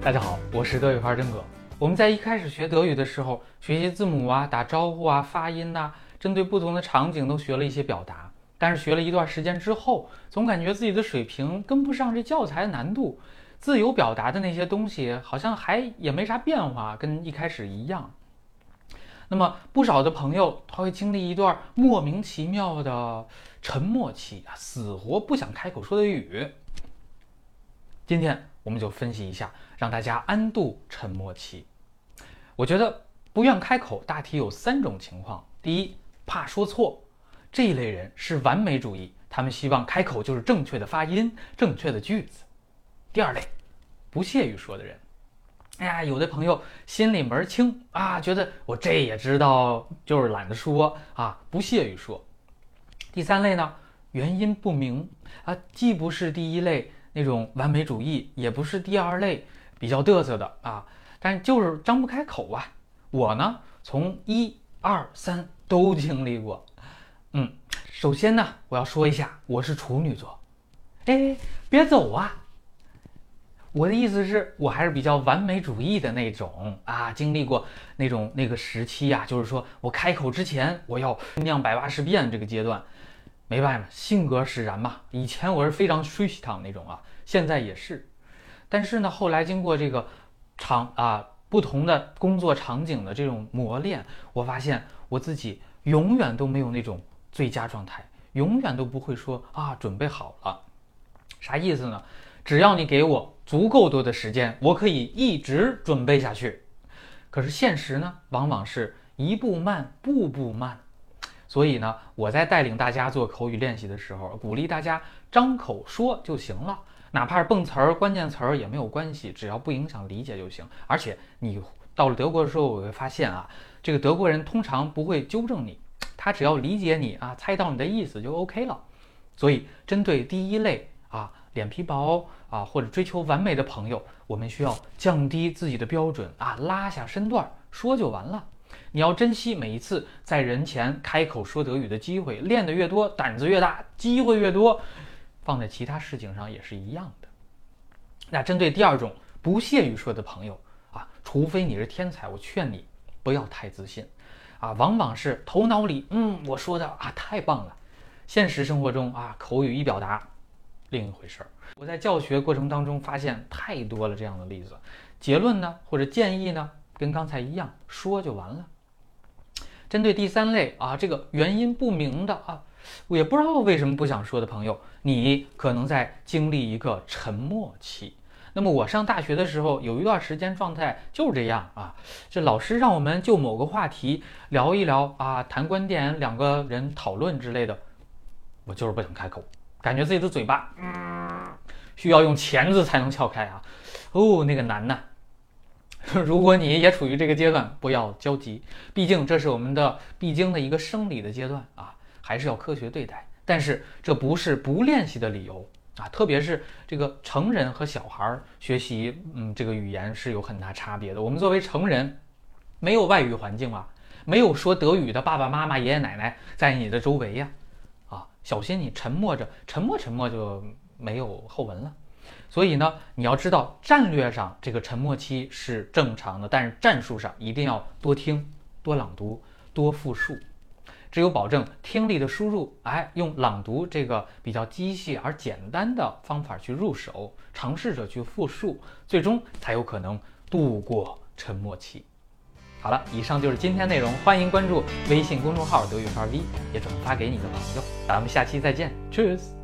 大家好，我是德语范儿真哥。我们在一开始学德语的时候，学习字母啊、打招呼啊、发音呐、针对不同的场景都学了一些表达。但是学了一段时间之后，总感觉自己的水平跟不上这教材的难度，自由表达的那些东西好像还也没啥变化，跟一开始一样。那么不少的朋友他会经历一段莫名其妙的沉默期啊，死活不想开口说德语。今天我们就分析一下，让大家安度沉默期。我觉得不愿开口大体有三种情况：第一，怕说错，这一类人是完美主义，他们希望开口就是正确的发音、正确的句子；第二类，不屑于说的人。哎呀，有的朋友心里门儿清啊，觉得我这也知道，就是懒得说啊，不屑于说。第三类呢，原因不明啊，既不是第一类那种完美主义，也不是第二类比较嘚瑟的啊，但就是张不开口啊。我呢，从一二三都经历过。嗯，首先呢，我要说一下，我是处女座。哎，别走啊！我的意思是我还是比较完美主义的那种啊，经历过那种那个时期呀，就是说我开口之前我要酿百八十遍这个阶段，没办法，性格使然嘛。以前我是非常吹气堂那种啊，现在也是。但是呢，后来经过这个场啊不同的工作场景的这种磨练，我发现我自己永远都没有那种最佳状态，永远都不会说啊准备好了，啥意思呢？只要你给我足够多的时间，我可以一直准备下去。可是现实呢，往往是一步慢，步步慢。所以呢，我在带领大家做口语练习的时候，鼓励大家张口说就行了，哪怕是蹦词儿、关键词儿也没有关系，只要不影响理解就行。而且你到了德国的时候，我会发现啊，这个德国人通常不会纠正你，他只要理解你啊，猜到你的意思就 OK 了。所以针对第一类啊。脸皮薄啊，或者追求完美的朋友，我们需要降低自己的标准啊，拉下身段说就完了。你要珍惜每一次在人前开口说德语的机会，练得越多，胆子越大，机会越多。放在其他事情上也是一样的。那针对第二种不屑于说的朋友啊，除非你是天才，我劝你不要太自信啊，往往是头脑里嗯我说的啊太棒了，现实生活中啊口语一表达。另一回事儿，我在教学过程当中发现太多了这样的例子。结论呢，或者建议呢，跟刚才一样，说就完了。针对第三类啊，这个原因不明的啊，我也不知道为什么不想说的朋友，你可能在经历一个沉默期。那么我上大学的时候，有一段时间状态就是这样啊，这老师让我们就某个话题聊一聊啊，谈观点，两个人讨论之类的，我就是不想开口。感觉自己的嘴巴，需要用钳子才能撬开啊！哦，那个难呐。如果你也处于这个阶段，不要焦急，毕竟这是我们的必经的一个生理的阶段啊，还是要科学对待。但是这不是不练习的理由啊，特别是这个成人和小孩学习，嗯，这个语言是有很大差别的。我们作为成人，没有外语环境啊，没有说德语的爸爸妈妈、爷爷奶奶在你的周围呀。啊小心你沉默着，沉默沉默就没有后文了。所以呢，你要知道战略上这个沉默期是正常的，但是战术上一定要多听、多朗读、多复述。只有保证听力的输入，哎，用朗读这个比较机械而简单的方法去入手，尝试着去复述，最终才有可能度过沉默期。好了，以上就是今天内容，欢迎关注微信公众号德语范儿 V，也转发给你的朋友。咱们下期再见，Cheers。